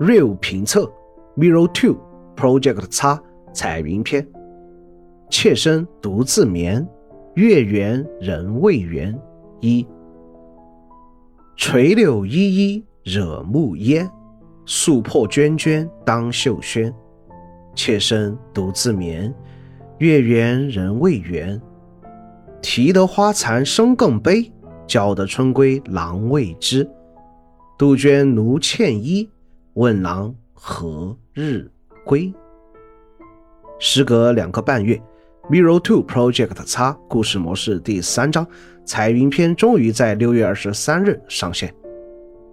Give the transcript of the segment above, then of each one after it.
Real 评测 Mirror Two Project X 彩云篇。妾身独自眠，月圆人未圆。一垂柳依依惹暮烟，素破涓涓当袖轩。妾身独自眠，月圆人未圆。啼得花残声更悲，叫得春归郎未知。杜鹃奴倩衣，问郎何日归？时隔两个半月，《Mirror Two Project X》故事模式第三章彩云篇终于在六月二十三日上线。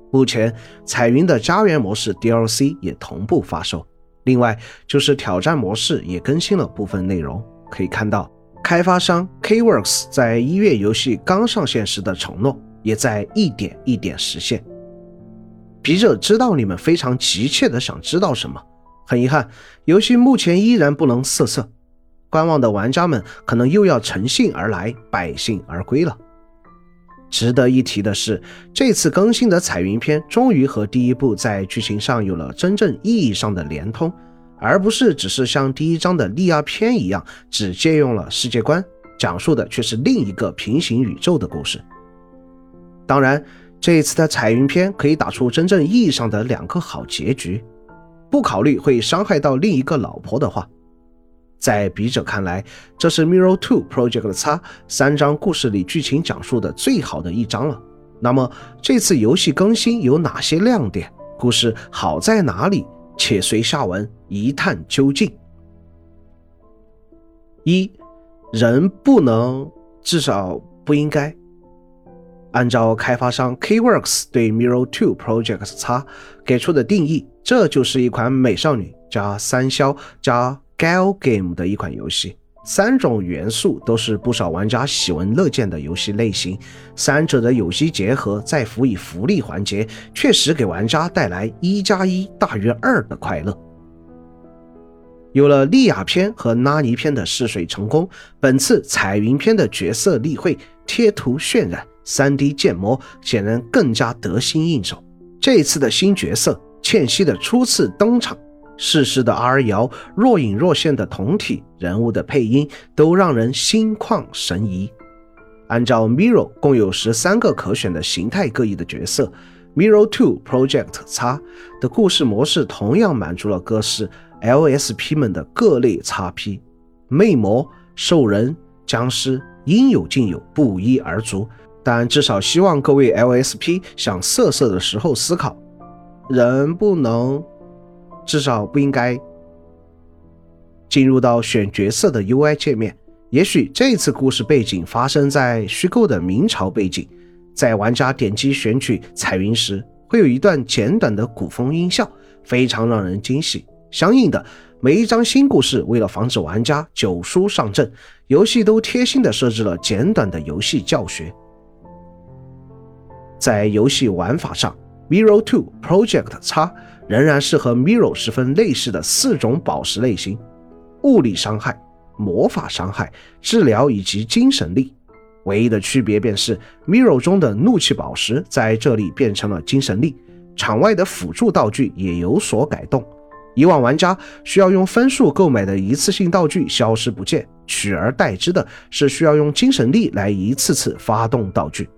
目前，彩云的家园模式 DLC 也同步发售。另外，就是挑战模式也更新了部分内容。可以看到，开发商 Kworks 在一月游戏刚上线时的承诺，也在一点一点实现。笔者知道你们非常急切的想知道什么，很遗憾，游戏目前依然不能色色，观望的玩家们可能又要乘兴而来，败兴而归了。值得一提的是，这次更新的彩云篇终于和第一部在剧情上有了真正意义上的连通，而不是只是像第一章的利亚篇一样，只借用了世界观，讲述的却是另一个平行宇宙的故事。当然。这一次的彩云篇可以打出真正意义上的两个好结局，不考虑会伤害到另一个老婆的话，在笔者看来，这是《Mirror Two Project X》三章故事里剧情讲述的最好的一章了。那么这次游戏更新有哪些亮点？故事好在哪里？且随下文一探究竟。一，人不能，至少不应该。按照开发商 Keyworks 对《Mirror Two Projects X》给出的定义，这就是一款美少女加三消加 gal game 的一款游戏。三种元素都是不少玩家喜闻乐见的游戏类型，三者的有机结合再辅以福利环节，确实给玩家带来一加一大于二的快乐。有了莉亚篇和拉尼篇的试水成功，本次彩云篇的角色例会、贴图渲染。三 D 建模显然更加得心应手。这次的新角色茜茜的初次登场，逝世的 R 瑶若隐若现的同体人物的配音都让人心旷神怡。按照 Mirror 共有十三个可选的形态各异的角色，Mirror Two Project X 的故事模式同样满足了各式 LSP 们的各类 XP，魅魔、兽人、僵尸应有尽有，不一而足。但至少希望各位 LSP 想色色的时候思考，人不能，至少不应该进入到选角色的 UI 界面。也许这次故事背景发生在虚构的明朝背景，在玩家点击选取彩云时，会有一段简短的古风音效，非常让人惊喜。相应的，每一张新故事为了防止玩家久书上阵，游戏都贴心的设置了简短的游戏教学。在游戏玩法上，《Mirror Two Project X》仍然是和《Mirror》十分类似的四种宝石类型：物理伤害、魔法伤害、治疗以及精神力。唯一的区别便是，《Mirror》中的怒气宝石在这里变成了精神力。场外的辅助道具也有所改动，以往玩家需要用分数购买的一次性道具消失不见，取而代之的是需要用精神力来一次次发动道具。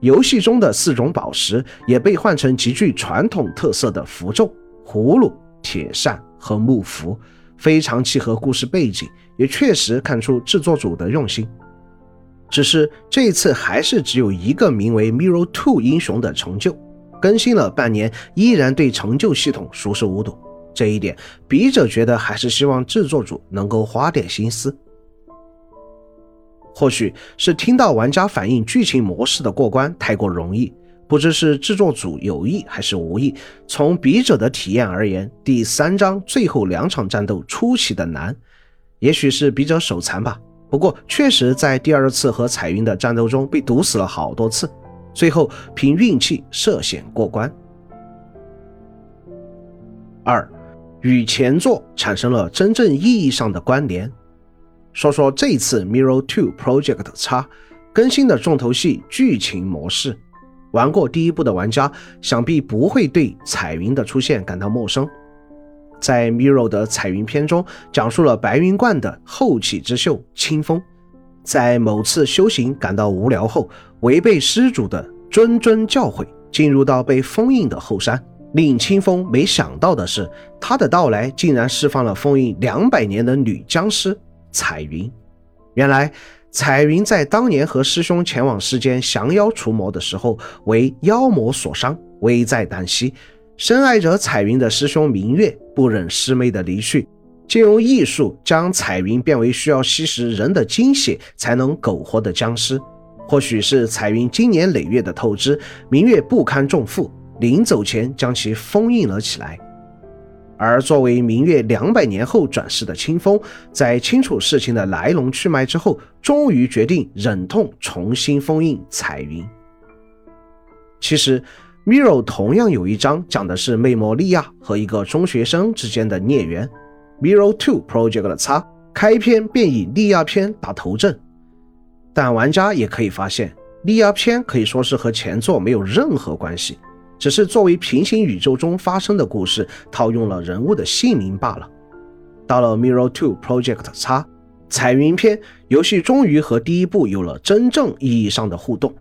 游戏中的四种宝石也被换成极具传统特色的符咒、葫芦、铁扇和木符，非常契合故事背景，也确实看出制作组的用心。只是这次还是只有一个名为 Mirror Two 英雄的成就，更新了半年依然对成就系统熟视无睹。这一点，笔者觉得还是希望制作组能够花点心思。或许是听到玩家反映剧情模式的过关太过容易，不知是制作组有意还是无意。从笔者的体验而言，第三章最后两场战斗出奇的难，也许是笔者手残吧。不过确实在第二次和彩云的战斗中被毒死了好多次，最后凭运气涉险过关。二，与前作产生了真正意义上的关联。说说这次《Mirror Two Project X》更新的重头戏剧情模式。玩过第一部的玩家想必不会对彩云的出现感到陌生。在 Mirror 的彩云篇中，讲述了白云观的后起之秀清风，在某次修行感到无聊后，违背施主的谆谆教诲，进入到被封印的后山。令清风没想到的是，他的到来竟然释放了封印两百年的女僵尸彩云。原来，彩云在当年和师兄前往世间降妖除魔的时候，为妖魔所伤，危在旦夕。深爱着彩云的师兄明月不忍师妹的离去，借用艺术将彩云变为需要吸食人的精血才能苟活的僵尸。或许是彩云经年累月的透支，明月不堪重负。临走前将其封印了起来，而作为明月两百年后转世的清风，在清楚事情的来龙去脉之后，终于决定忍痛重新封印彩云。其实，Miro 同样有一章讲的是魅魔利亚和一个中学生之间的孽缘，Miro Two Project 的叉开篇便以利亚篇打头阵，但玩家也可以发现，利亚篇可以说是和前作没有任何关系。只是作为平行宇宙中发生的故事，套用了人物的姓名罢了。到了《Mirror Two Project X 彩云篇》，游戏终于和第一部有了真正意义上的互动。